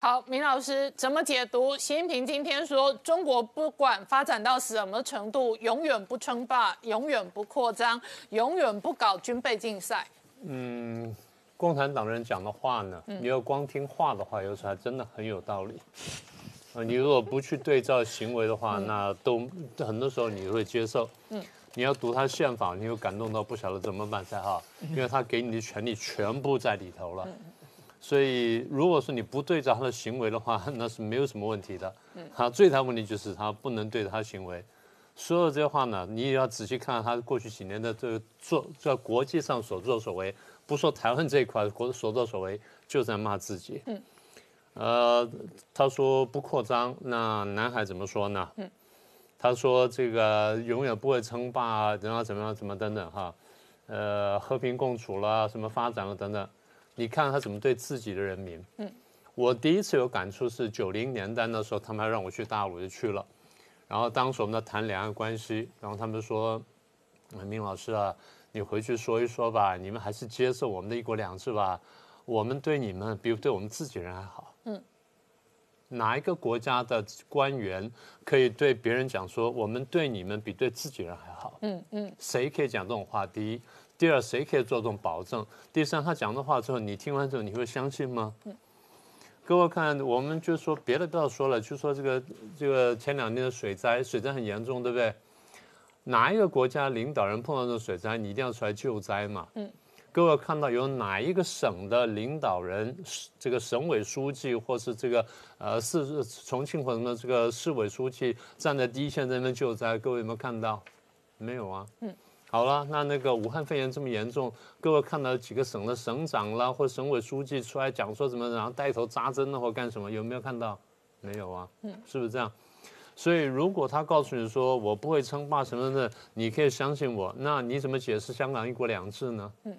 好，明老师怎么解读习近平今天说，中国不管发展到什么程度，永远不称霸，永远不扩张，永远不搞军备竞赛。嗯，共产党人讲的话呢，你要光听话的话，有时候还真的很有道理。呃，你如果不去对照行为的话，那都很多时候你会接受。嗯，你要读他宪法，你又感动到不晓得怎么办才好，因为他给你的权利全部在里头了。所以，如果说你不对照他的行为的话，那是没有什么问题的。他最大问题就是他不能对着他行为。所有这些话呢，你也要仔细看他过去几年的这个做在国际上所作所为。不说台湾这一块国所作所为，就在骂自己。嗯。呃，他说不扩张，那南海怎么说呢？嗯。他说这个永远不会称霸，然后怎么样怎么等等哈，呃，和平共处了，什么发展了等等。你看他怎么对自己的人民？嗯，我第一次有感触是九零年代的时候，他们还让我去大陆就去了，然后当时我们在谈两岸关系，然后他们说，明老师啊，你回去说一说吧，你们还是接受我们的一国两制吧，我们对你们比对我们自己人还好。嗯，哪一个国家的官员可以对别人讲说我们对你们比对自己人还好？嗯嗯，谁可以讲这种话？第一。第二，谁可以做这种保证？第三，他讲的话之后，你听完之后，你会相信吗？嗯各位看，我们就说别的不要说了，就说这个这个前两天的水灾，水灾很严重，对不对？哪一个国家领导人碰到这种水灾，你一定要出来救灾嘛？嗯。各位看到有哪一个省的领导人，这个省委书记或是这个呃市重庆或什么这个市委书记站在第一线在那边救灾？各位有没有看到？没有啊。嗯。好了，那那个武汉肺炎这么严重，各位看到几个省的省长啦，或省委书记出来讲说什么，然后带头扎针了或干什么，有没有看到？没有啊，嗯，是不是这样？所以如果他告诉你说我不会称霸什么的，你可以相信我，那你怎么解释香港一国两制呢？嗯，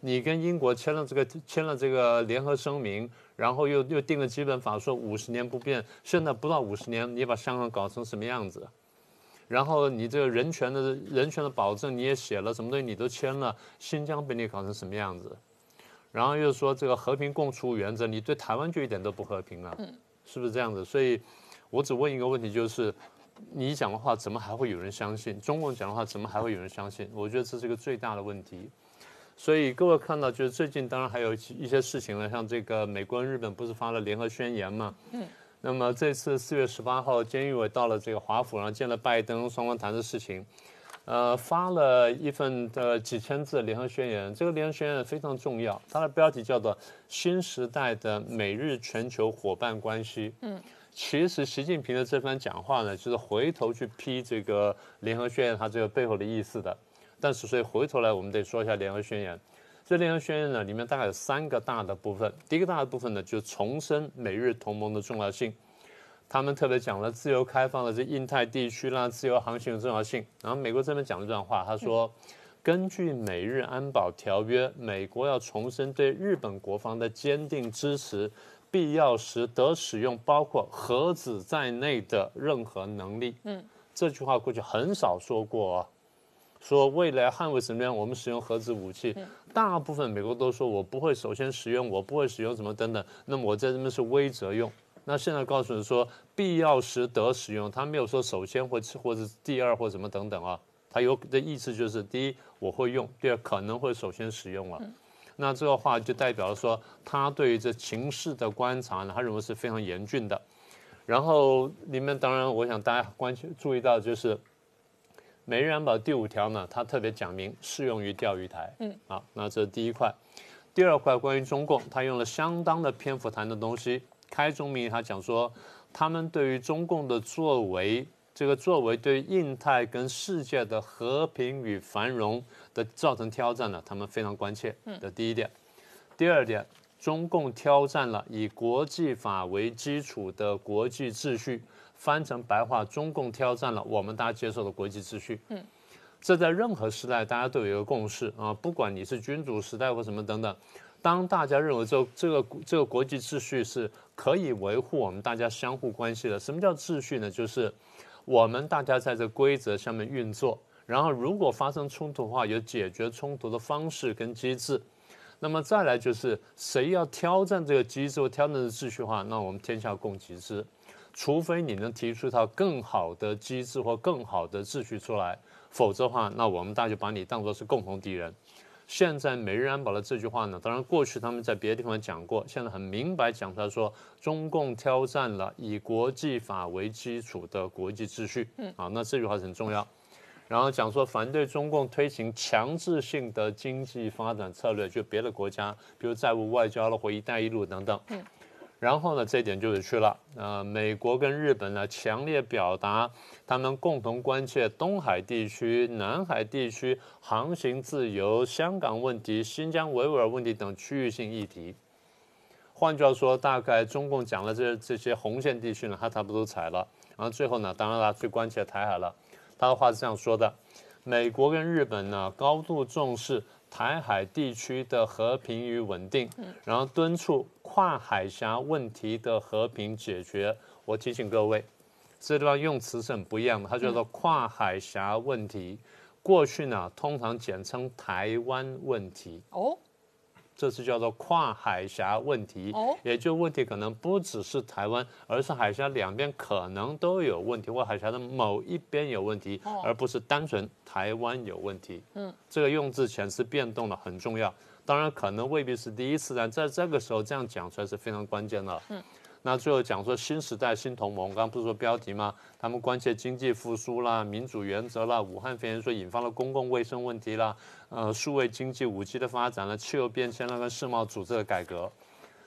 你跟英国签了这个签了这个联合声明，然后又又定了基本法，说五十年不变，现在不到五十年，你把香港搞成什么样子？然后你这个人权的人权的保证你也写了，什么东西你都签了，新疆被你搞成什么样子？然后又说这个和平共处原则，你对台湾就一点都不和平了，是不是这样子？所以，我只问一个问题，就是你讲的话怎么还会有人相信？中共讲的话怎么还会有人相信？我觉得这是一个最大的问题。所以各位看到，就是最近当然还有一些事情了，像这个美国、日本不是发了联合宣言嘛？嗯。那么这次四月十八号，监狱委到了这个华府，然后见了拜登，双方谈的事情，呃，发了一份的几千字联合宣言。这个联合宣言非常重要，它的标题叫做《新时代的美日全球伙伴关系》。嗯，其实习近平的这番讲话呢，就是回头去批这个联合宣言它这个背后的意思的。但是所以回头来，我们得说一下联合宣言。这联合宣言呢，里面大概有三个大的部分。第一个大的部分呢，就重申美日同盟的重要性。他们特别讲了自由开放的这印太地区啦，自由航行的重要性。然后美国这边讲了这段话，他说：“根据美日安保条约，美国要重申对日本国防的坚定支持，必要时得使用包括核子在内的任何能力。”嗯，这句话过去很少说过啊。说未来捍卫什么样，我们使用核子武器，大部分美国都说我不会首先使用，我不会使用什么等等。那么我在这边是威则用。那现在告诉你说必要时得使用，他没有说首先或或者第二或什么等等啊。他有的意思就是第一我会用，第二可能会首先使用了。那这个话就代表了说他对于这情势的观察呢，他认为是非常严峻的。然后里面当然我想大家关注注意到就是。美日安保第五条呢，它特别讲明适用于钓鱼台。嗯，好，那这是第一块。第二块关于中共，他用了相当的篇幅谈的东西。开宗明义，他讲说，他们对于中共的作为，这个作为对印太跟世界的和平与繁荣的造成挑战呢，他们非常关切。嗯，的第一点。第二点，中共挑战了以国际法为基础的国际秩序。翻成白话，中共挑战了我们大家接受的国际秩序。嗯，这在任何时代大家都有一个共识啊，不管你是君主时代或什么等等，当大家认为这这个这个国际秩序是可以维护我们大家相互关系的。什么叫秩序呢？就是我们大家在这规则下面运作，然后如果发生冲突的话，有解决冲突的方式跟机制。那么再来就是谁要挑战这个机制或挑战的秩序的话，那我们天下共击之。除非你能提出一套更好的机制或更好的秩序出来，否则的话，那我们大家就把你当作是共同敌人。现在美日安保的这句话呢，当然过去他们在别的地方讲过，现在很明白讲，出来说中共挑战了以国际法为基础的国际秩序。嗯，啊，那这句话很重要。然后讲说反对中共推行强制性的经济发展策略，就别的国家，比如债务外交了或“一带一路”等等。嗯。然后呢，这一点就是去了。呃，美国跟日本呢，强烈表达他们共同关切东海地区、南海地区航行自由、香港问题、新疆维吾尔问题等区域性议题。换句话说，大概中共讲了这这些红线地区呢，他差不多踩了。然后最后呢，当然他最关切台海了。他的话是这样说的：美国跟日本呢，高度重视。台海地区的和平与稳定，然后敦促跨海峡问题的和平解决。我提醒各位，这地方用词是很不一样的，它叫做跨海峡问题。过去呢，通常简称台湾问题。哦。这是叫做跨海峡问题，也就问题可能不只是台湾，而是海峡两边可能都有问题，或海峡的某一边有问题，而不是单纯台湾有问题。嗯，这个用字遣词变动了，很重要。当然，可能未必是第一次，但在这个时候这样讲出来是非常关键的。嗯。那最后讲说新时代新同盟，刚刚不是说标题吗？他们关切经济复苏啦、民主原则啦、武汉肺炎说引发了公共卫生问题啦、呃数位经济、五 G 的发展了、气候变迁了跟世贸组织的改革，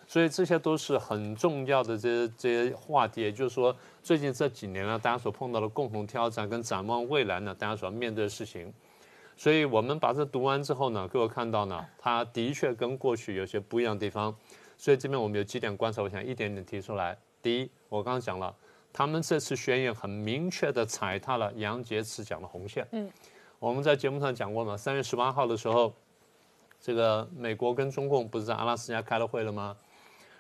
所以这些都是很重要的这些这些话题。也就是说，最近这几年呢，大家所碰到的共同挑战跟展望未来呢，大家所要面对的事情。所以我们把这读完之后呢，各位看到呢，它的确跟过去有些不一样的地方。所以这边我们有几点观察，我想一点点提出来。第一，我刚刚讲了，他们这次宣言很明确的踩踏了杨洁篪讲的红线。嗯，我们在节目上讲过嘛，三月十八号的时候，这个美国跟中共不是在阿拉斯加开了会了吗？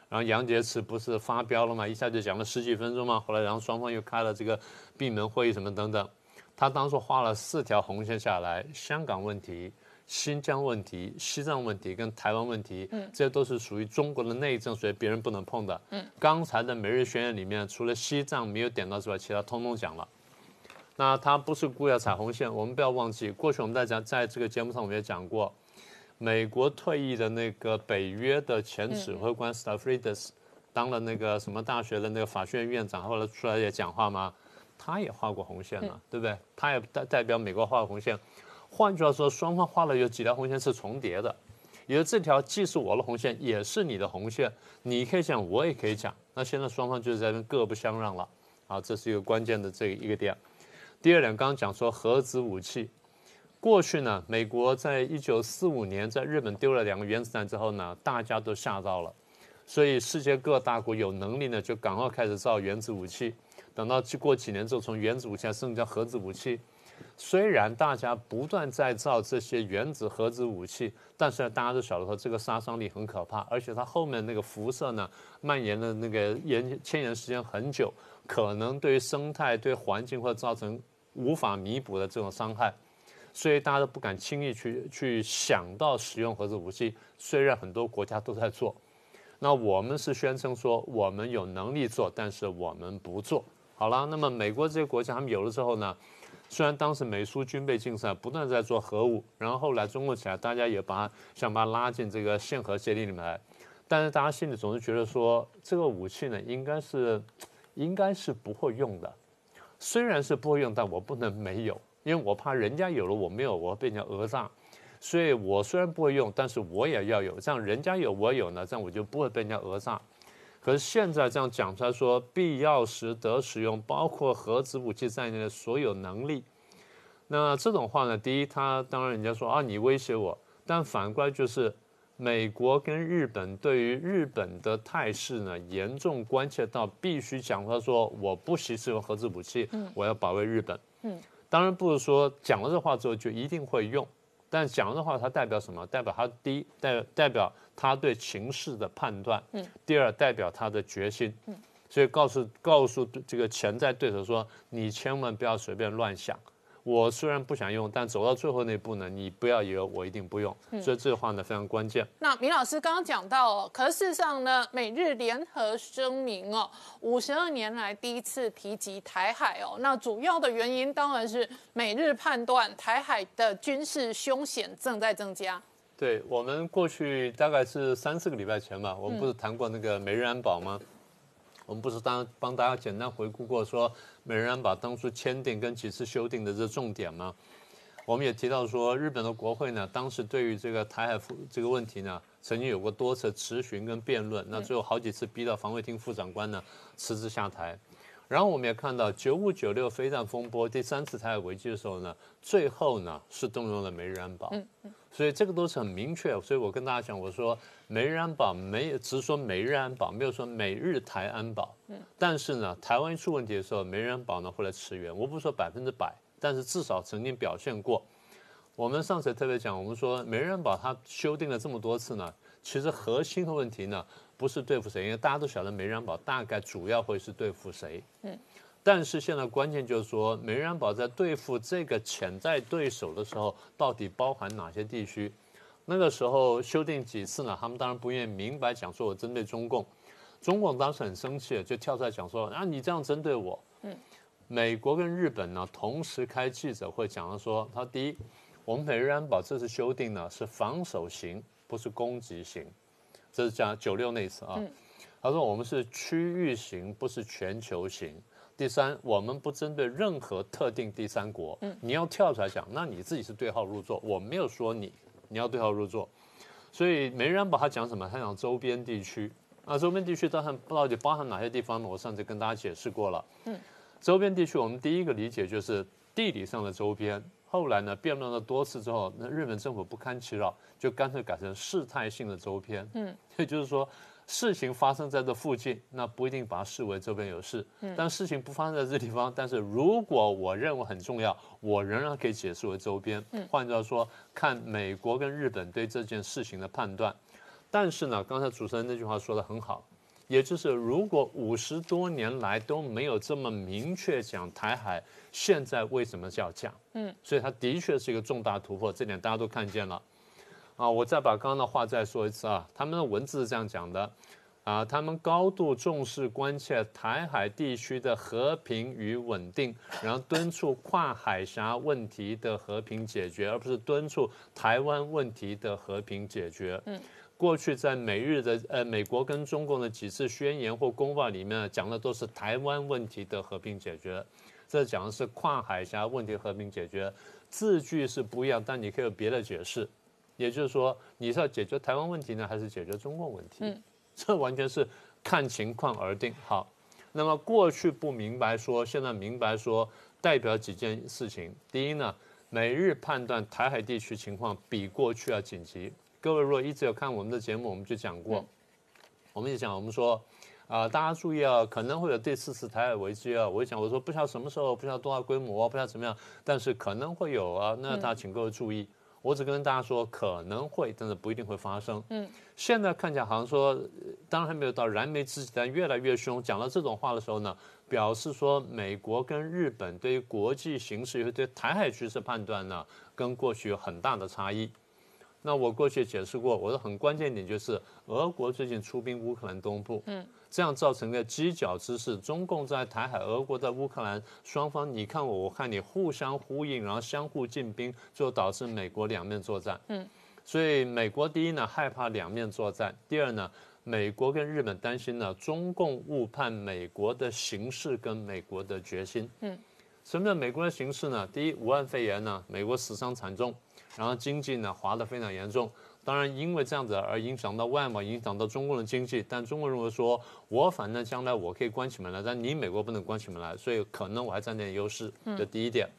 然后杨洁篪不是发飙了吗？一下就讲了十几分钟嘛。后来然后双方又开了这个闭门会议什么等等。他当时画了四条红线下来，香港问题。新疆问题、西藏问题跟台湾问题，嗯，这些都是属于中国的内政，所以别人不能碰的。嗯，刚才的每日宣言里面，除了西藏没有点到之外，其他通通讲了。那他不是故意要踩红线，我们不要忘记，过去我们在讲，在这个节目上我们也讲过，美国退役的那个北约的前指挥官 Stavridis，当了那个什么大学的那个法学院院长，后来出来也讲话嘛？他也画过红线了，对不对？他也代代表美国画红线。换句话说，双方画了有几条红线是重叠的，也就这条既是我的红线，也是你的红线。你可以讲，我也可以讲。那现在双方就是在那各不相让了。好，这是一个关键的这一个点。第二点，刚刚讲说核子武器，过去呢，美国在一九四五年在日本丢了两个原子弹之后呢，大家都吓到了，所以世界各大国有能力呢，就赶快开始造原子武器。等到过几年之后，从原子武器升级到核子武器。虽然大家不断在造这些原子核子武器，但是大家都晓得说这个杀伤力很可怕，而且它后面那个辐射呢，蔓延的那个延牵延时间很久，可能对于生态、对环境会造成无法弥补的这种伤害，所以大家都不敢轻易去去想到使用核子武器。虽然很多国家都在做，那我们是宣称说我们有能力做，但是我们不做好了。那么美国这些国家他们有了之后呢？虽然当时美苏军备竞赛不断在做核武，然后后来中国起来，大家也把想把它拉进这个限核协定里面来，但是大家心里总是觉得说这个武器呢，应该是应该是不会用的。虽然是不会用，但我不能没有，因为我怕人家有了我没有，我被人家讹诈。所以我虽然不会用，但是我也要有，这样人家有我有呢，这样我就不会被人家讹诈。可是现在这样讲出来，说必要时得使用，包括核子武器在内的所有能力。那这种话呢？第一，他当然人家说啊，你威胁我。但反过来就是，美国跟日本对于日本的态势呢，严重关切到必须讲他说我不惜使用核子武器，我要保卫日本。嗯，当然不是说讲了这话之后就一定会用。但讲的话，它代表什么？代表他第一代代表他对情势的判断，嗯，第二代表他的决心，嗯，所以告诉告诉这个潜在对手说，你千万不要随便乱想，我虽然不想用，但走到最后那步呢，你不要以为我一定不用。所以这句话呢非常关键。那明老师刚刚讲到哦，可是事实上呢，美日联合声明哦，五十二年来第一次提及台海哦。那主要的原因当然是美日判断台海的军事凶险正在增加。对我们过去大概是三四个礼拜前吧，我们不是谈过那个美日安保吗？我们不是当帮大家简单回顾过说。美日安保当初签订跟几次修订的这重点吗？我们也提到说，日本的国会呢，当时对于这个台海这个问题呢，曾经有过多次质询跟辩论，那最后好几次逼到防卫厅副长官呢辞职下台。然后我们也看到九五九六飞弹风波第三次台海危机的时候呢，最后呢是动用了美日安保。所以这个都是很明确，所以我跟大家讲，我说美日安保没有，只是说美日安保，没有说美日台安保。嗯。但是呢，台湾出问题的时候，美日安保呢会来驰援。我不说百分之百，但是至少曾经表现过。我们上次特别讲，我们说美日安保它修订了这么多次呢，其实核心的问题呢不是对付谁，因为大家都晓得美日安保大概主要会是对付谁。嗯。但是现在关键就是说，美日安保在对付这个潜在对手的时候，到底包含哪些地区？那个时候修订几次呢？他们当然不愿意明白讲说我针对中共，中共当时很生气，就跳出来讲说啊，你这样针对我。嗯。美国跟日本呢同时开记者会讲了说，他第一，我们美日安保这次修订呢是防守型，不是攻击型，这是讲九六那次啊。他说我们是区域型，不是全球型。第三，我们不针对任何特定第三国。嗯，你要跳出来讲，那你自己是对号入座。我没有说你，你要对号入座。所以美日安保他讲什么？他讲周边地区。那周边地区到底到底包含哪些地方呢？我上次跟大家解释过了。嗯，周边地区我们第一个理解就是地理上的周边。后来呢，辩论了多次之后，那日本政府不堪其扰，就干脆改成事态性的周边。嗯，也就是说。事情发生在这附近，那不一定把它视为这边有事。但事情不发生在这地方，但是如果我认为很重要，我仍然可以解释为周边。换句话说，看美国跟日本对这件事情的判断。但是呢，刚才主持人那句话说的很好，也就是如果五十多年来都没有这么明确讲台海，现在为什么要讲？嗯，所以它的确是一个重大突破，这点大家都看见了。啊，我再把刚刚的话再说一次啊，他们的文字是这样讲的，啊，他们高度重视关切台海地区的和平与稳定，然后敦促跨海峡问题的和平解决，而不是敦促台湾问题的和平解决。嗯，过去在美日的呃美国跟中共的几次宣言或公报里面讲的都是台湾问题的和平解决，这讲的是跨海峡问题和平解决，字句是不一样，但你可以有别的解释。也就是说，你是要解决台湾问题呢，还是解决中共问题？嗯，这完全是看情况而定。好，那么过去不明白说，现在明白说，代表几件事情。第一呢，美日判断台海地区情况比过去要紧急。各位如果一直有看我们的节目，我们就讲过，我们就讲，我们说啊，大家注意啊，可能会有第四次台海危机啊。我讲，我说不知道什么时候，不知道多大规模，不知道怎么样，但是可能会有啊。那大家请各位注意。我只跟大家说可能会，但是不一定会发生。嗯，现在看起来好像说，当然还没有到燃眉之急，但越来越凶。讲到这种话的时候呢，表示说美国跟日本对于国际形势，尤其对台海局势判断呢，跟过去有很大的差异。那我过去解释过，我说很关键点就是，俄国最近出兵乌克兰东部。嗯。这样造成的犄角之势，中共在台海，俄国在乌克兰，双方你看我，我看你，互相呼应，然后相互进兵，就导致美国两面作战。嗯，所以美国第一呢害怕两面作战，第二呢，美国跟日本担心呢中共误判美国的形势跟美国的决心。嗯，什么叫美国的形势呢？第一，武汉肺炎呢，美国死伤惨重，然后经济呢滑得非常严重。当然，因为这样子而影响到外贸，影响到中国的经济。但中国认为说，我反正将来我可以关起门来，但你美国不能关起门来，所以可能我还占点优势。这第一点。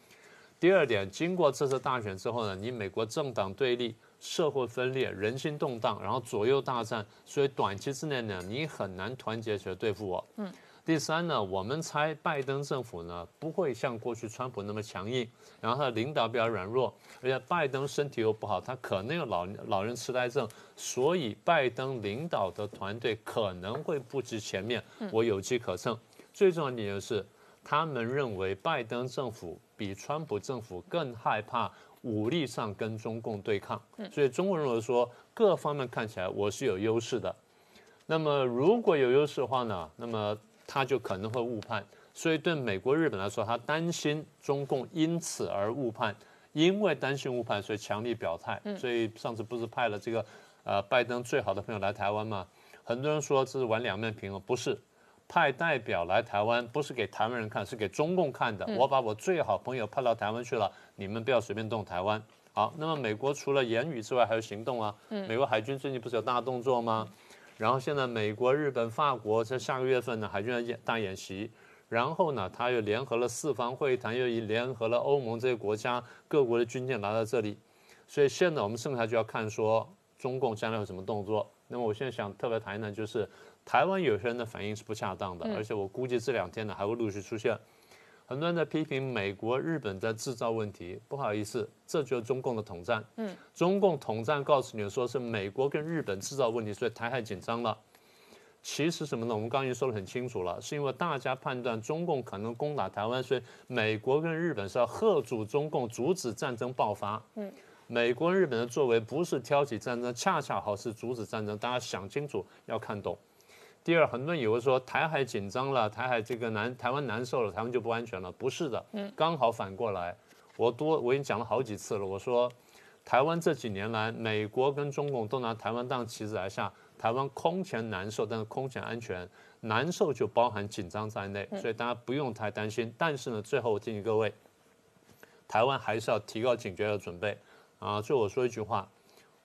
第二点，经过这次大选之后呢，你美国政党对立、社会分裂、人心动荡，然后左右大战，所以短期之内呢，你很难团结起来对付我。嗯。第三呢，我们猜拜登政府呢不会像过去川普那么强硬，然后他的领导比较软弱，而且拜登身体又不好，他可能有老老人痴呆症，所以拜登领导的团队可能会不及前面，我有机可乘。最重要的是，他们认为拜登政府比川普政府更害怕武力上跟中共对抗，所以中国认为说各方面看起来我是有优势的。那么如果有优势的话呢，那么他就可能会误判。所以对美国、日本来说，他担心中共因此而误判，因为担心误判，所以强力表态。所以上次不是派了这个呃拜登最好的朋友来台湾吗？很多人说这是玩两面平衡，不是。派代表来台湾不是给台湾人看，是给中共看的。我把我最好朋友派到台湾去了，你们不要随便动台湾。好，那么美国除了言语之外，还有行动啊。美国海军最近不是有大动作吗？然后现在美国、日本、法国在下个月份呢，海军要演大演习。然后呢，他又联合了四方会谈，又联合了欧盟这些国家各国的军舰来到这里。所以现在我们剩下就要看说中共将来有什么动作。那么我现在想特别谈一谈，就是。台湾有些人的反应是不恰当的，而且我估计这两天呢还会陆续出现。很多人在批评美国、日本在制造问题，不好意思，这就是中共的统战。嗯，中共统战告诉你说是美国跟日本制造问题，所以台海紧张了。其实什么呢？我们刚刚已经说得很清楚了，是因为大家判断中共可能攻打台湾，所以美国跟日本是要喝阻中共，阻止战争爆发。嗯，美国、日本的作为不是挑起战争，恰恰好是阻止战争。大家想清楚，要看懂。第二，很多人以为说台海紧张了，台海这个难，台湾难受了，台湾就不安全了，不是的，嗯，刚好反过来。我多我已经讲了好几次了，我说台湾这几年来，美国跟中共都拿台湾当棋子来下，台湾空前难受，但是空前安全，难受就包含紧张在内，所以大家不用太担心。但是呢，最后我建议各位，台湾还是要提高警觉和准备啊。最后我说一句话，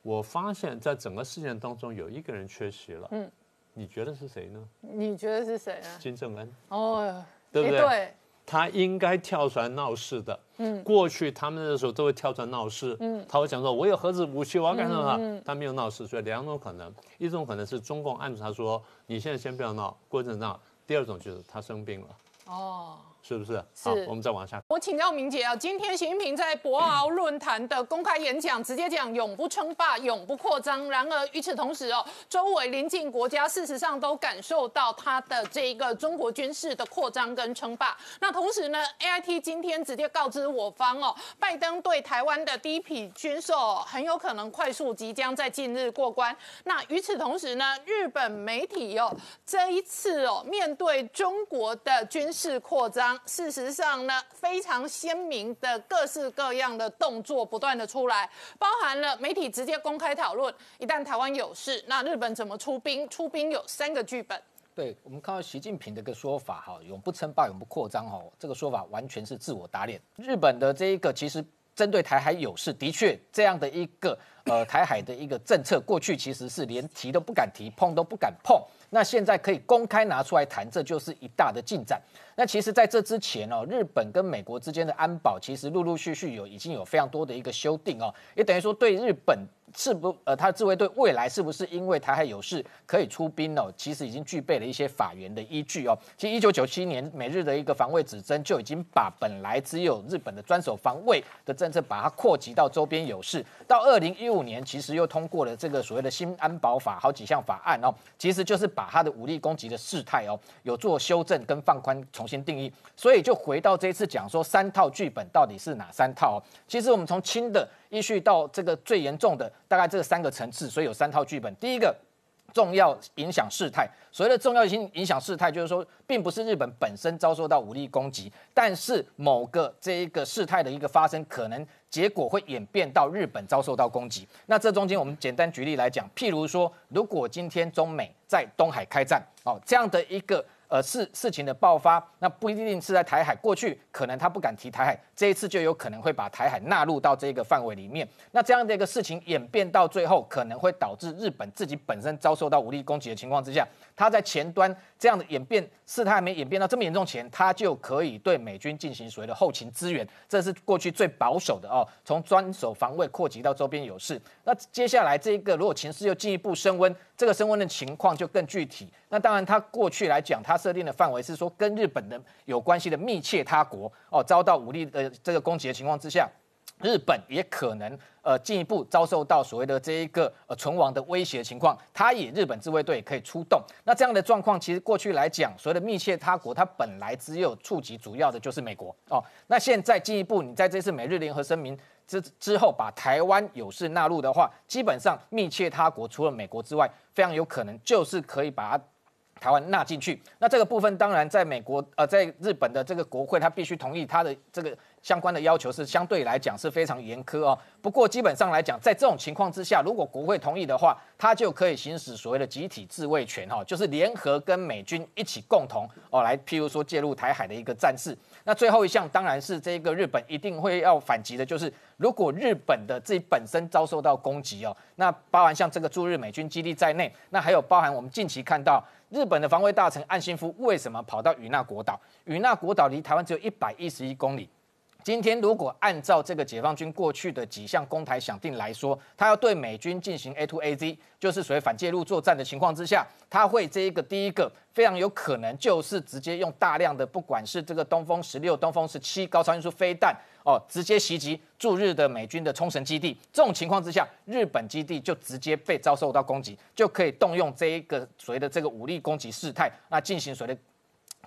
我发现在整个事件当中有一个人缺席了，嗯。你觉得是谁呢？你觉得是谁啊？金正恩哦，对不对？对，他应该跳出来闹事的。嗯，过去他们那时候都会跳出来闹事。嗯，他会讲说：“我有核子武器，我要干什么？”他没有闹事，所以两种可能：一种可能是中共按住他说：“你现在先不要闹，过一阵闹。”第二种就是他生病了。哦。是不是？是。我们再往下。我请教明姐啊，今天习近平在博鳌论坛的公开演讲，直接讲永不称霸、永不扩张。然而与此同时哦，周围邻近国家事实上都感受到他的这一个中国军事的扩张跟称霸。那同时呢，A I T 今天直接告知我方哦，拜登对台湾的第一批军售很有可能快速即将在近日过关。那与此同时呢，日本媒体哦，这一次哦，面对中国的军事扩张。事实上呢，非常鲜明的各式各样的动作不断的出来，包含了媒体直接公开讨论，一旦台湾有事，那日本怎么出兵？出兵有三个剧本。对我们看到习近平的一个说法，哈，永不称霸，永不扩张，哈，这个说法完全是自我打脸。日本的这一个其实针对台海有事，的确这样的一个呃台海的一个政策，过去其实是连提都不敢提，碰都不敢碰。那现在可以公开拿出来谈，这就是一大的进展。那其实，在这之前哦，日本跟美国之间的安保其实陆陆续续有已经有非常多的一个修订哦，也等于说对日本。是不呃，他的自卫队未来是不是因为台海有事可以出兵哦？其实已经具备了一些法源的依据哦。其实一九九七年美日的一个防卫指针就已经把本来只有日本的专守防卫的政策，把它扩及到周边有事。到二零一五年，其实又通过了这个所谓的新安保法，好几项法案哦，其实就是把它的武力攻击的事态哦，有做修正跟放宽，重新定义。所以就回到这一次讲说三套剧本到底是哪三套哦？其实我们从轻的。依序到这个最严重的，大概这三个层次，所以有三套剧本。第一个重要影响事态，所谓的重要性影响事态，就是说，并不是日本本身遭受到武力攻击，但是某个这一个事态的一个发生，可能结果会演变到日本遭受到攻击。那这中间，我们简单举例来讲，譬如说，如果今天中美在东海开战，哦，这样的一个。呃，事事情的爆发，那不一定是在台海。过去可能他不敢提台海，这一次就有可能会把台海纳入到这个范围里面。那这样的一个事情演变到最后，可能会导致日本自己本身遭受到武力攻击的情况之下，他在前端这样的演变事态还没演变到这么严重前，他就可以对美军进行所谓的后勤支援。这是过去最保守的哦，从专守防卫扩及到周边有事。那接下来这一个如果情势又进一步升温，这个升温的情况就更具体。那当然，他过去来讲，他设定的范围是说，跟日本的有关系的密切他国哦，遭到武力的这个攻击的情况之下，日本也可能呃进一步遭受到所谓的这一个呃存亡的威胁情况，他也日本自卫队可以出动。那这样的状况，其实过去来讲，所谓的密切他国，它本来只有触及主要的就是美国哦。那现在进一步，你在这次美日联合声明之之后，把台湾有事纳入的话，基本上密切他国除了美国之外，非常有可能就是可以把。台湾纳进去，那这个部分当然在美国呃，在日本的这个国会，他必须同意他的这个相关的要求是相对来讲是非常严苛哦。不过基本上来讲，在这种情况之下，如果国会同意的话，他就可以行使所谓的集体自卫权哈，就是联合跟美军一起共同哦来，譬如说介入台海的一个战事。那最后一项当然是这个日本一定会要反击的，就是如果日本的自己本身遭受到攻击哦，那包含像这个驻日美军基地在内，那还有包含我们近期看到日本的防卫大臣岸信夫为什么跑到与那国岛？与那国岛离台湾只有一百一十一公里。今天如果按照这个解放军过去的几项攻台响定来说，他要对美军进行 A to A Z，就是所谓反介入作战的情况之下，他会这一个第一个非常有可能就是直接用大量的不管是这个东风十六、东风十七高超音速飞弹哦，直接袭击驻日的美军的冲绳基地。这种情况之下，日本基地就直接被遭受到攻击，就可以动用这一个所谓的这个武力攻击事态，那进行所谓的。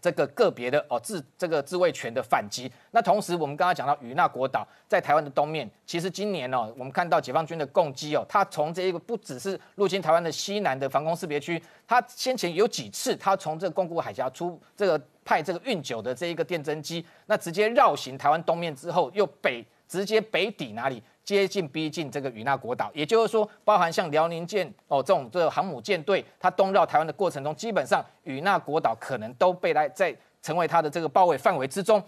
这个个别的哦自这个自卫权的反击，那同时我们刚刚讲到与那国岛在台湾的东面，其实今年哦，我们看到解放军的攻击哦，它从这一个不只是入侵台湾的西南的防空识别区，它先前有几次，它从这个宫古海峡出这个派这个运九的这一个电侦机，那直接绕行台湾东面之后，又北直接北抵哪里？接近逼近这个与那国岛，也就是说，包含像辽宁舰哦这种这个航母舰队，它东绕台湾的过程中，基本上与那国岛可能都被来在成为它的这个包围范围之中。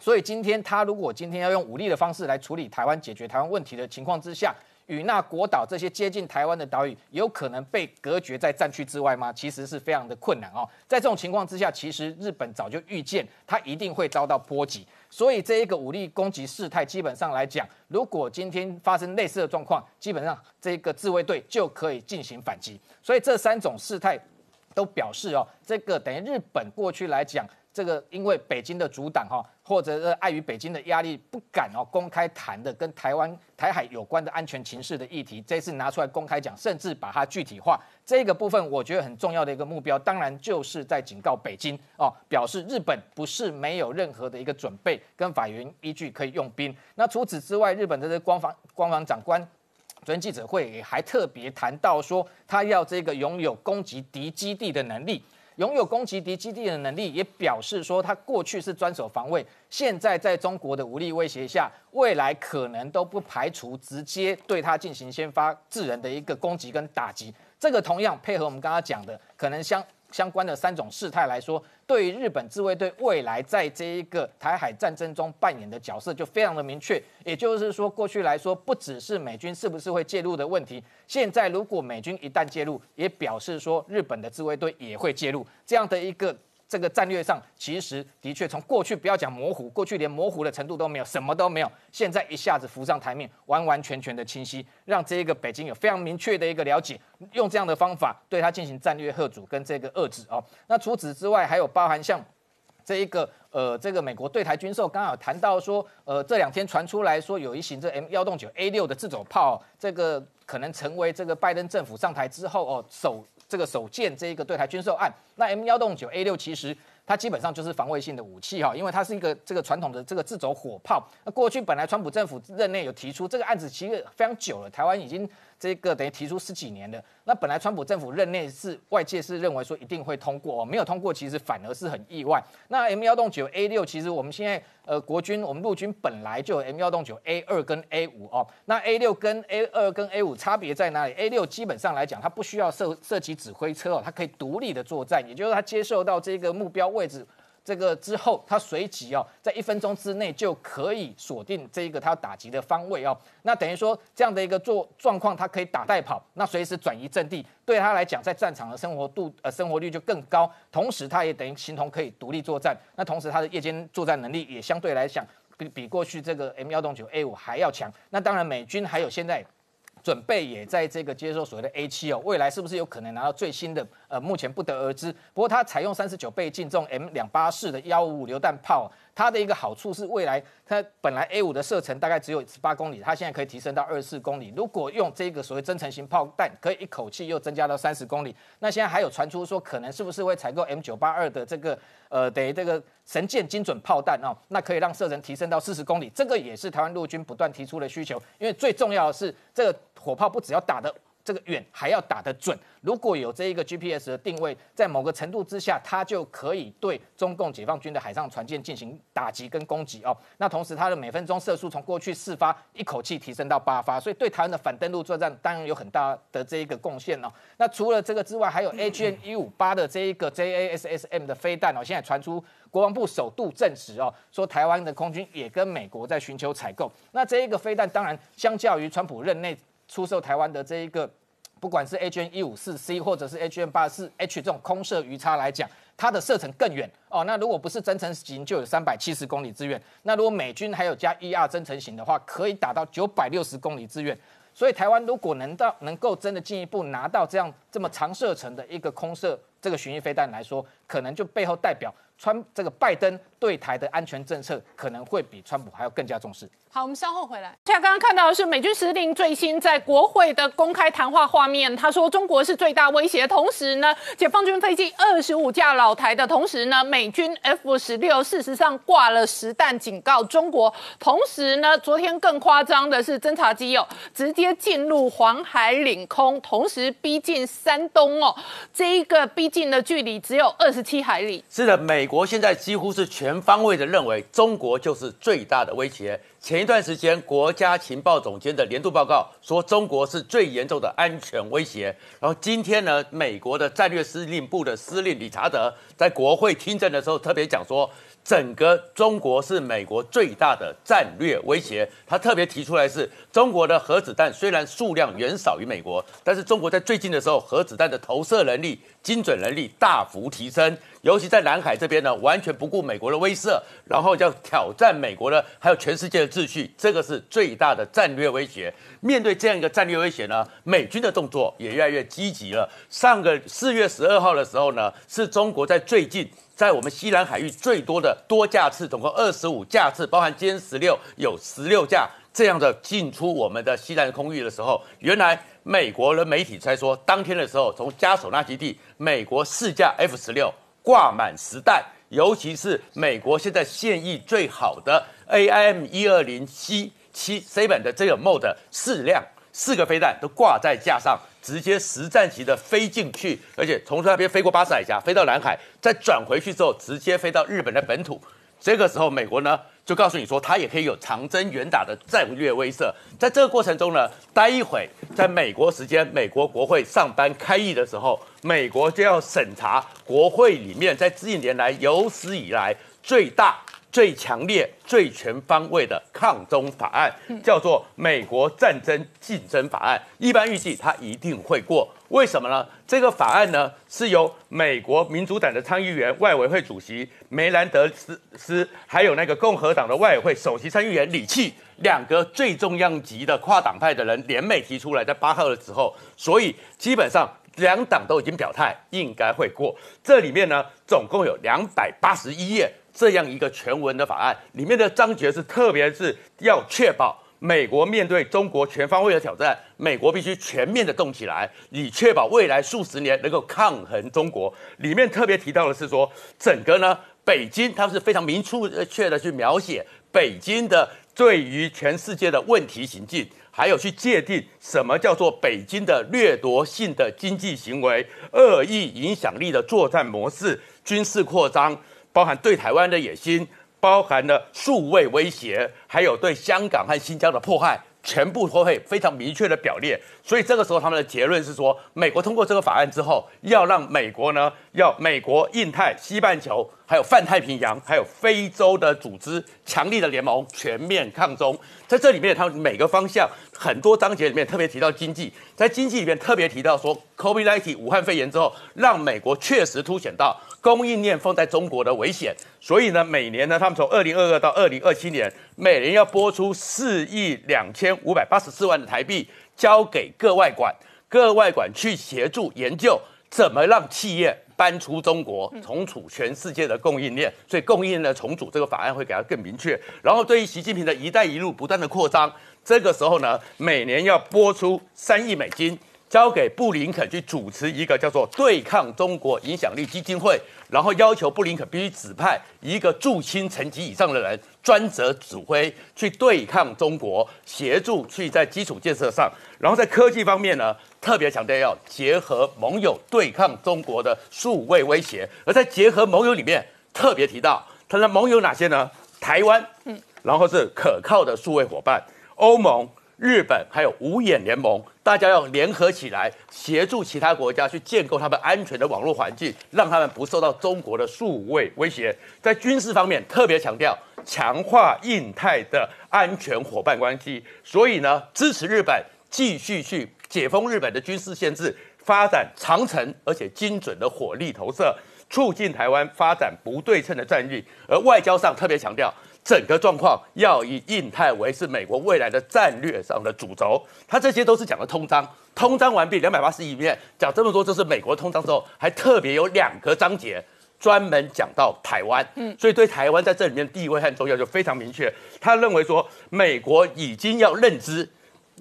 所以今天它如果今天要用武力的方式来处理台湾、解决台湾问题的情况之下，与那国岛这些接近台湾的岛屿，有可能被隔绝在战区之外吗？其实是非常的困难哦。在这种情况之下，其实日本早就预见它一定会遭到波及。所以这一个武力攻击事态，基本上来讲，如果今天发生类似的状况，基本上这个自卫队就可以进行反击。所以这三种事态都表示哦，这个等于日本过去来讲。这个因为北京的阻挡哈，或者是碍于北京的压力，不敢哦公开谈的跟台湾台海有关的安全情势的议题，这次拿出来公开讲，甚至把它具体化，这个部分我觉得很重要的一个目标，当然就是在警告北京哦，表示日本不是没有任何的一个准备跟法源依据可以用兵。那除此之外，日本的这官方官方长官昨天记者会也还特别谈到说，他要这个拥有攻击敌基地的能力。拥有攻击敌基地的能力，也表示说他过去是专守防卫，现在在中国的武力威胁下，未来可能都不排除直接对他进行先发制人的一个攻击跟打击。这个同样配合我们刚刚讲的，可能相。相关的三种事态来说，对于日本自卫队未来在这一个台海战争中扮演的角色就非常的明确。也就是说，过去来说不只是美军是不是会介入的问题，现在如果美军一旦介入，也表示说日本的自卫队也会介入这样的一个。这个战略上其实的确从过去不要讲模糊，过去连模糊的程度都没有，什么都没有。现在一下子浮上台面，完完全全的清晰，让这一个北京有非常明确的一个了解，用这样的方法对他进行战略贺阻跟这个遏制哦。那除此之外，还有包含像这一个呃，这个美国对台军售，刚好谈到说，呃，这两天传出来说有一型这 M 幺洞九 A 六的自走炮，这个可能成为这个拜登政府上台之后哦首。这个首件这一个对台军售案，那 M 幺洞九 A 六其实它基本上就是防卫性的武器哈，因为它是一个这个传统的这个自走火炮。那过去本来川普政府任内有提出这个案子，其实非常久了，台湾已经。这个等于提出十几年的，那本来川普政府任内是外界是认为说一定会通过，没有通过，其实反而是很意外。那 M 幺洞九 A 六，其实我们现在呃国军我们陆军本来就有 M 幺洞九 A 二跟 A 五哦，那 A 六跟 A 二跟 A 五差别在哪里？A 六基本上来讲，它不需要设设计指挥车哦，它可以独立的作战，也就是它接受到这个目标位置。这个之后，它随即哦，在一分钟之内就可以锁定这一个它要打击的方位哦。那等于说这样的一个做状况，它可以打带跑，那随时转移阵地，对他来讲，在战场的生活度呃生活率就更高。同时，它也等于形同可以独立作战。那同时，它的夜间作战能力也相对来讲比比过去这个 M 幺洞九 A 五还要强。那当然，美军还有现在准备也在这个接受所谓的 A 七哦，未来是不是有可能拿到最新的？呃，目前不得而知。不过它采用三十九倍镜这种 M 两八式的幺五五榴弹炮。它的一个好处是，未来它本来 A 五的射程大概只有十八公里，它现在可以提升到二十四公里。如果用这个所谓增程型炮弹，可以一口气又增加到三十公里。那现在还有传出说，可能是不是会采购 M 九八二的这个呃，等于这个神剑精准炮弹哦？那可以让射程提升到四十公里。这个也是台湾陆军不断提出的需求，因为最重要的是，这个火炮不只要打的。这个远还要打得准，如果有这一个 GPS 的定位，在某个程度之下，它就可以对中共解放军的海上船舰进行打击跟攻击哦。那同时，它的每分钟射速从过去四发一口气提升到八发，所以对台湾的反登陆作战当然有很大的这一个贡献哦。那除了这个之外，还有 AGN 一五八的这一个 JASSM 的飞弹哦，现在传出国防部首度证实哦，说台湾的空军也跟美国在寻求采购。那这一个飞弹当然相较于川普任内。出售台湾的这一个，不管是 H N 一五四 C 或者是 H N 八四 H 这种空射鱼叉来讲，它的射程更远哦。那如果不是增程型，就有三百七十公里之远。那如果美军还有加 E R 增程型的话，可以打到九百六十公里之远。所以台湾如果能到能够真的进一步拿到这样这么长射程的一个空射这个巡弋飞弹来说，可能就背后代表川这个拜登对台的安全政策可能会比川普还要更加重视。好，我们稍后回来。现在刚刚看到的是美军司令最新在国会的公开谈话画面。他说中国是最大威胁，同时呢，解放军飞机二十五架老台的同时呢，美军 F 十六事实上挂了实弹警告中国。同时呢，昨天更夸张的是侦察机哦，直接进入黄海领空，同时逼近山东哦，这一个逼近的距离只有二十七海里。是的，美国现在几乎是全全方位的认为中国就是最大的威胁。前一段时间，国家情报总监的年度报告说中国是最严重的安全威胁。然后今天呢，美国的战略司令部的司令理查德在国会听证的时候特别讲说。整个中国是美国最大的战略威胁。他特别提出来是，中国的核子弹虽然数量远少于美国，但是中国在最近的时候，核子弹的投射能力、精准能力大幅提升，尤其在南海这边呢，完全不顾美国的威慑，然后要挑战美国的还有全世界的秩序，这个是最大的战略威胁。面对这样一个战略威胁呢，美军的动作也越来越积极了。上个四月十二号的时候呢，是中国在最近。在我们西南海域最多的多架次，总共二十五架次，包含歼十六有十六架这样的进出我们的西南空域的时候，原来美国的媒体才说，当天的时候从加索纳基地，美国四架 F 十六挂满实弹，尤其是美国现在现役最好的 AIM 一二零 C 七 C 版的这个 mode 四辆四个飞弹都挂在架上。直接实战级的飞进去，而且从那边飞过巴士海峡，飞到南海，再转回去之后，直接飞到日本的本土。这个时候，美国呢就告诉你说，它也可以有长征远打的战略威慑。在这个过程中呢，待一会在美国时间，美国国会上班开议的时候，美国就要审查国会里面在这一年来有史以来最大。最强烈、最全方位的抗中法案，叫做《美国战争竞争法案》。一般预计它一定会过，为什么呢？这个法案呢，是由美国民主党的参议员外委会主席梅兰德斯斯，还有那个共和党的外委会首席参议员李契两个最重要级的跨党派的人联袂提出来，在八号的时候，所以基本上两党都已经表态，应该会过。这里面呢，总共有两百八十一页。这样一个全文的法案里面的章节是，特别是要确保美国面对中国全方位的挑战，美国必须全面的动起来，以确保未来数十年能够抗衡中国。里面特别提到的是说，整个呢，北京它是非常明确的去描写北京的对于全世界的问题行径，还有去界定什么叫做北京的掠夺性的经济行为、恶意影响力的作战模式、军事扩张。包含对台湾的野心，包含了数位威胁，还有对香港和新疆的迫害，全部都会非常明确的表列。所以这个时候，他们的结论是说，美国通过这个法案之后，要让美国呢，要美国、印太、西半球，还有泛太平洋，还有非洲的组织，强力的联盟，全面抗中。在这里面，他们每个方向很多章节里面特别提到经济，在经济里面特别提到说，COVID-19 武汉肺炎之后，让美国确实凸显到。供应链放在中国的危险，所以呢，每年呢，他们从二零二二到二零二七年，每年要拨出四亿两千五百八十四万的台币，交给各外管，各外管去协助研究怎么让企业搬出中国，重组全世界的供应链？所以供应链的重组这个法案会给它更明确。然后对于习近平的一带一路不断的扩张，这个时候呢，每年要拨出三亿美金。交给布林肯去主持一个叫做“对抗中国影响力基金会”，然后要求布林肯必须指派一个驻青层级以上的人，专责指挥去对抗中国，协助去在基础建设上，然后在科技方面呢，特别强调要结合盟友对抗中国的数位威胁，而在结合盟友里面，特别提到他的盟友哪些呢？台湾，嗯，然后是可靠的数位伙伴，欧盟。日本还有五眼联盟，大家要联合起来，协助其他国家去建构他们安全的网络环境，让他们不受到中国的数位威胁。在军事方面，特别强调强化印太的安全伙伴关系。所以呢，支持日本继续去解封日本的军事限制，发展长程而且精准的火力投射，促进台湾发展不对称的战力。而外交上特别强调。整个状况要以印太为是美国未来的战略上的主轴，他这些都是讲的通章，通章完毕，两百八十一面讲这么多，这是美国通章之后，还特别有两个章节专门讲到台湾，嗯，所以对台湾在这里面地位和重要就非常明确。他认为说，美国已经要认知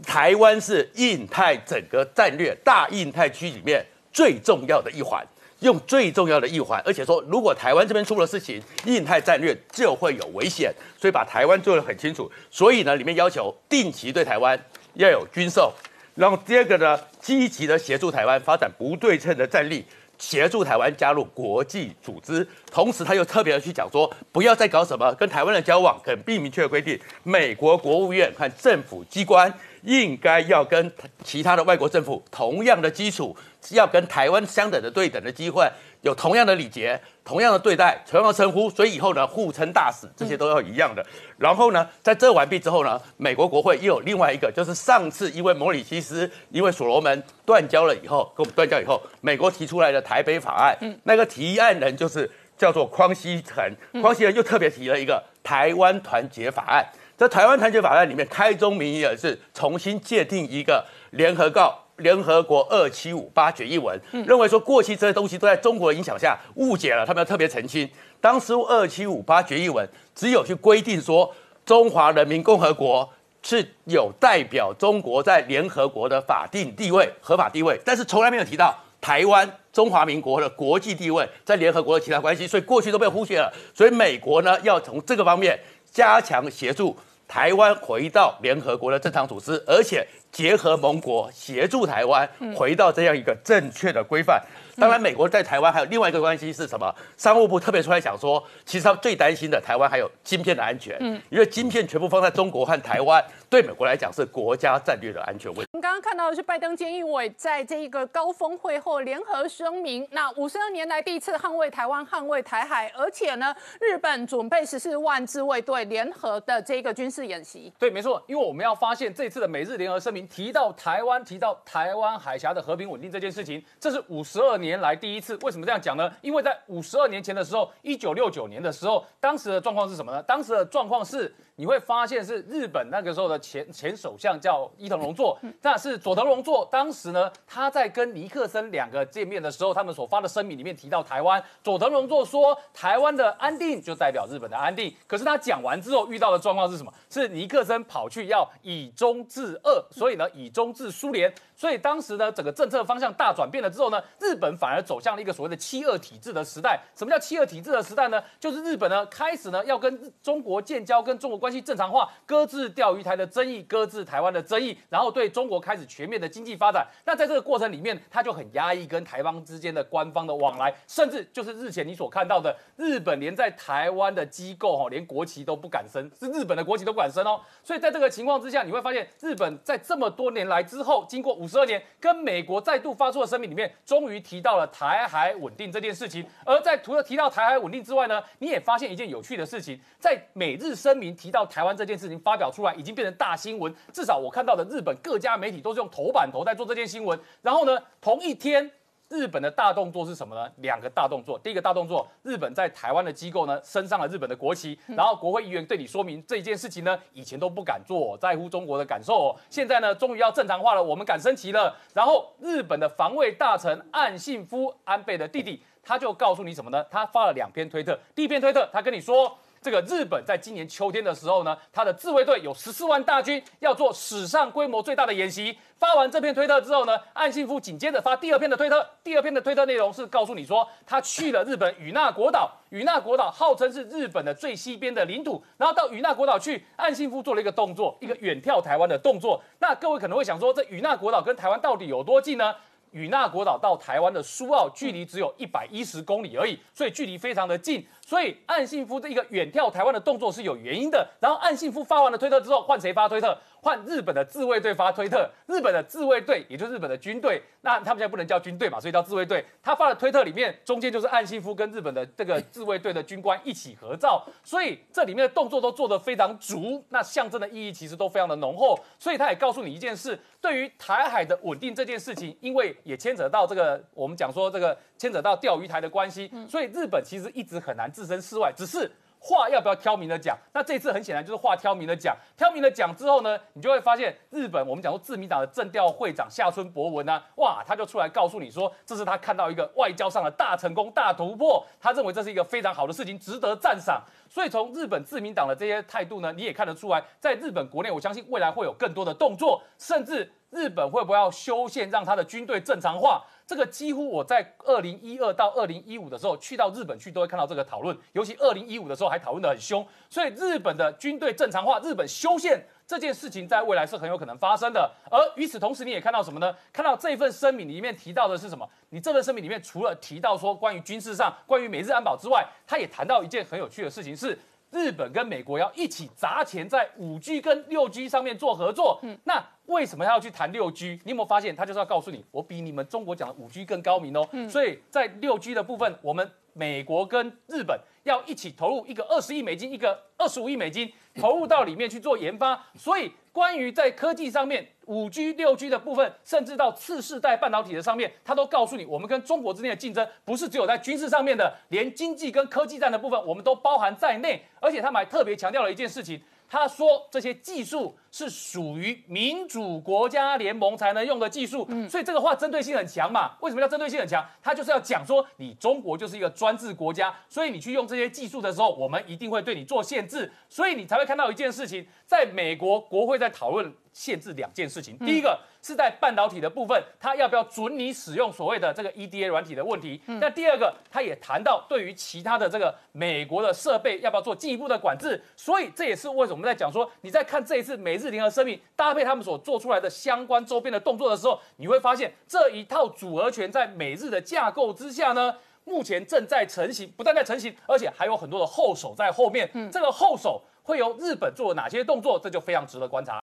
台湾是印太整个战略大印太区里面最重要的一环。用最重要的一环，而且说，如果台湾这边出了事情，印太战略就会有危险，所以把台湾做得很清楚。所以呢，里面要求定期对台湾要有军售，然后第二个呢，积极的协助台湾发展不对称的战力，协助台湾加入国际组织。同时，他又特别的去讲说，不要再搞什么跟台湾的交往，很并明确的规定，美国国务院和政府机关应该要跟其他的外国政府同样的基础。要跟台湾相等的对等的机会，有同样的礼节、同样的对待、同样的称呼，所以以后呢互称大使，这些都要一样的。然后呢，在这完毕之后呢，美国国会又有另外一个，就是上次因为摩里西斯、因为所罗门断交了以后，跟我们断交以后，美国提出来的台北法案，那个提案人就是叫做匡熙成，匡熙成又特别提了一个台湾团结法案，在台湾团结法案里面开宗明义的是重新界定一个联合告。联合国二七五八决议文认为说，过去这些东西都在中国的影响下误解了，他们要特别澄清。当时二七五八决议文只有去规定说，中华人民共和国是有代表中国在联合国的法定地位、合法地位，但是从来没有提到台湾中华民国的国际地位在联合国的其他关系，所以过去都被忽略了。所以美国呢，要从这个方面加强协助台湾回到联合国的正常组织，而且。结合盟国协助台湾回到这样一个正确的规范。当然，美国在台湾还有另外一个关系是什么？商务部特别出来讲说，其实他最担心的台湾还有晶片的安全。嗯，因为晶片全部放在中国和台湾，对美国来讲是国家战略的安全问题。我们刚刚看到的是拜登监议委在这一个高峰会后联合声明，那五十二年来第一次捍卫台湾、捍卫台海，而且呢，日本准备十四万自卫队联合的这个军事演习。对，没错，因为我们要发现这次的美日联合声明提到台湾，提到台湾海峡的和平稳定这件事情，这是五十二年来第一次。为什么这样讲呢？因为在五十二年前的时候，一九六九年的时候，当时的状况是什么呢？当时的状况是。你会发现是日本那个时候的前前首相叫伊藤荣作，那是佐藤荣作。当时呢，他在跟尼克森两个见面的时候，他们所发的声明里面提到台湾。佐藤荣作说，台湾的安定就代表日本的安定。可是他讲完之后遇到的状况是什么？是尼克森跑去要以中制俄，所以呢以中制苏联。所以当时呢整个政策方向大转变了之后呢，日本反而走向了一个所谓的七二体制的时代。什么叫七二体制的时代呢？就是日本呢开始呢要跟中国建交，跟中国关系。正常化，搁置钓鱼台的争议，搁置台湾的争议，然后对中国开始全面的经济发展。那在这个过程里面，他就很压抑跟台湾之间的官方的往来，甚至就是日前你所看到的，日本连在台湾的机构哈，连国旗都不敢升，是日本的国旗都不敢升哦。所以在这个情况之下，你会发现日本在这么多年来之后，经过五十二年，跟美国再度发出的声明里面，终于提到了台海稳定这件事情。而在除了提到台海稳定之外呢，你也发现一件有趣的事情，在美日声明提。到台湾这件事情发表出来，已经变成大新闻。至少我看到的日本各家媒体都是用头版头在做这件新闻。然后呢，同一天，日本的大动作是什么呢？两个大动作。第一个大动作，日本在台湾的机构呢升上了日本的国旗，然后国会议员对你说明这件事情呢，以前都不敢做，在乎中国的感受，现在呢终于要正常化了，我们敢升旗了。然后日本的防卫大臣岸信夫安倍的弟弟，他就告诉你什么呢？他发了两篇推特，第一篇推特他跟你说。这个日本在今年秋天的时候呢，他的自卫队有十四万大军要做史上规模最大的演习。发完这篇推特之后呢，岸信夫紧接着发第二篇的推特，第二篇的推特内容是告诉你说，他去了日本与那国岛，与那国岛号称是日本的最西边的领土，然后到与那国岛去，岸信夫做了一个动作，一个远眺台湾的动作。那各位可能会想说，这与那国岛跟台湾到底有多近呢？与那国岛到台湾的苏澳距离只有一百一十公里而已，所以距离非常的近。所以岸信夫这一个远眺台湾的动作是有原因的。然后岸信夫发完了推特之后，换谁发推特？换日本的自卫队发推特。日本的自卫队，也就是日本的军队，那他们现在不能叫军队嘛，所以叫自卫队。他发的推特里面，中间就是岸信夫跟日本的这个自卫队的军官一起合照，所以这里面的动作都做得非常足，那象征的意义其实都非常的浓厚。所以他也告诉你一件事：对于台海的稳定这件事情，因为也牵扯到这个我们讲说这个牵扯到钓鱼台的关系，所以日本其实一直很难置身事外，只是。话要不要挑明的讲？那这次很显然就是话挑明的讲。挑明的讲之后呢，你就会发现日本我们讲说自民党的政调会长下村博文呢，哇，他就出来告诉你说，这是他看到一个外交上的大成功、大突破，他认为这是一个非常好的事情，值得赞赏。所以从日本自民党的这些态度呢，你也看得出来，在日本国内，我相信未来会有更多的动作，甚至日本会不会要修宪，让他的军队正常化？这个几乎我在二零一二到二零一五的时候去到日本去，都会看到这个讨论。尤其二零一五的时候还讨论得很凶，所以日本的军队正常化、日本修宪这件事情，在未来是很有可能发生的。而与此同时，你也看到什么呢？看到这份声明里面提到的是什么？你这份声明里面除了提到说关于军事上、关于美日安保之外，他也谈到一件很有趣的事情是。日本跟美国要一起砸钱在五 G 跟六 G 上面做合作，嗯，那为什么要去谈六 G？你有没有发现，他就是要告诉你，我比你们中国讲的五 G 更高明哦。嗯，所以在六 G 的部分，我们美国跟日本要一起投入一个二十亿美金，一个二十五亿美金，投入到里面去做研发。所以关于在科技上面。五 G、六 G 的部分，甚至到次世代半导体的上面，他都告诉你，我们跟中国之间的竞争不是只有在军事上面的，连经济跟科技战的部分，我们都包含在内。而且他们还特别强调了一件事情。他说这些技术是属于民主国家联盟才能用的技术，所以这个话针对性很强嘛？为什么叫针对性很强？他就是要讲说你中国就是一个专制国家，所以你去用这些技术的时候，我们一定会对你做限制，所以你才会看到一件事情，在美国国会在讨论限制两件事情，第一个。是在半导体的部分，它要不要准你使用所谓的这个 EDA 软体的问题？那第二个，他也谈到对于其他的这个美国的设备要不要做进一步的管制？所以这也是为什么我们在讲说，你在看这一次美日联合声明搭配他们所做出来的相关周边的动作的时候，你会发现这一套组合拳在美日的架构之下呢，目前正在成型，不但在成型，而且还有很多的后手在后面。这个后手会由日本做哪些动作？这就非常值得观察。